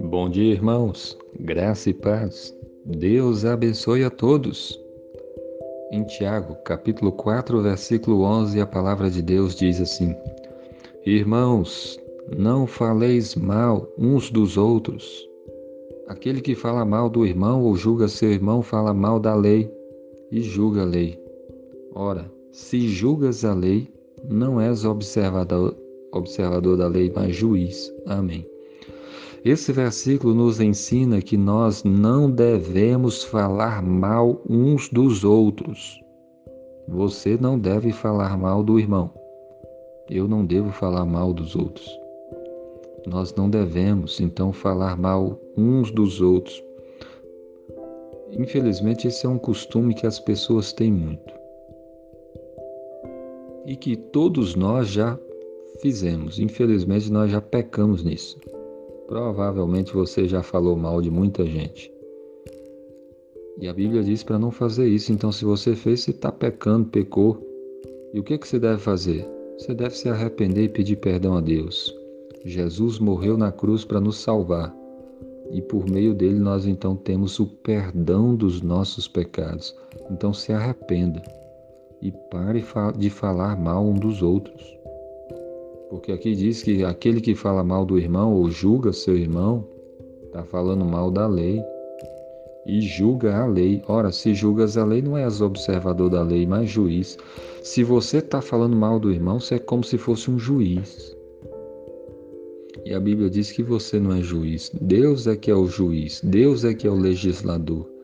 Bom dia, irmãos. Graça e paz. Deus abençoe a todos. Em Tiago, capítulo 4, versículo 11, a palavra de Deus diz assim: Irmãos, não faleis mal uns dos outros. Aquele que fala mal do irmão ou julga seu irmão fala mal da lei e julga a lei. Ora, se julgas a lei, não és observador, observador da lei, mas juiz. Amém. Esse versículo nos ensina que nós não devemos falar mal uns dos outros. Você não deve falar mal do irmão. Eu não devo falar mal dos outros. Nós não devemos, então, falar mal uns dos outros. Infelizmente, esse é um costume que as pessoas têm muito. E que todos nós já fizemos. Infelizmente, nós já pecamos nisso. Provavelmente você já falou mal de muita gente. E a Bíblia diz para não fazer isso. Então, se você fez, você está pecando, pecou. E o que, que você deve fazer? Você deve se arrepender e pedir perdão a Deus. Jesus morreu na cruz para nos salvar. E por meio dele nós então temos o perdão dos nossos pecados. Então se arrependa e pare de falar mal um dos outros. Porque aqui diz que aquele que fala mal do irmão ou julga seu irmão, está falando mal da lei e julga a lei. Ora, se julgas a lei, não és observador da lei, mas juiz. Se você está falando mal do irmão, você é como se fosse um juiz. E a Bíblia diz que você não é juiz. Deus é que é o juiz. Deus é que é o legislador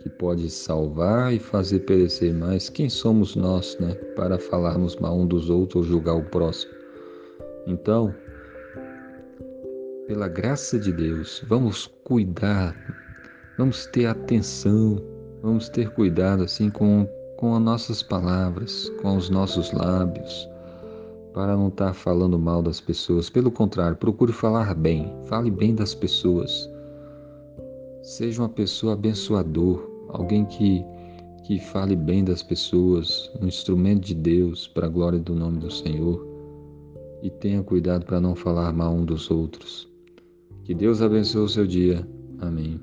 que pode salvar e fazer perecer mais. Quem somos nós, né, para falarmos mal um dos outros ou julgar o próximo? Então, pela graça de Deus, vamos cuidar, vamos ter atenção, vamos ter cuidado assim com, com as nossas palavras, com os nossos lábios, para não estar falando mal das pessoas. Pelo contrário, procure falar bem, fale bem das pessoas. Seja uma pessoa abençoador, alguém que, que fale bem das pessoas, um instrumento de Deus para a glória do nome do Senhor e tenha cuidado para não falar mal um dos outros. Que Deus abençoe o seu dia. Amém.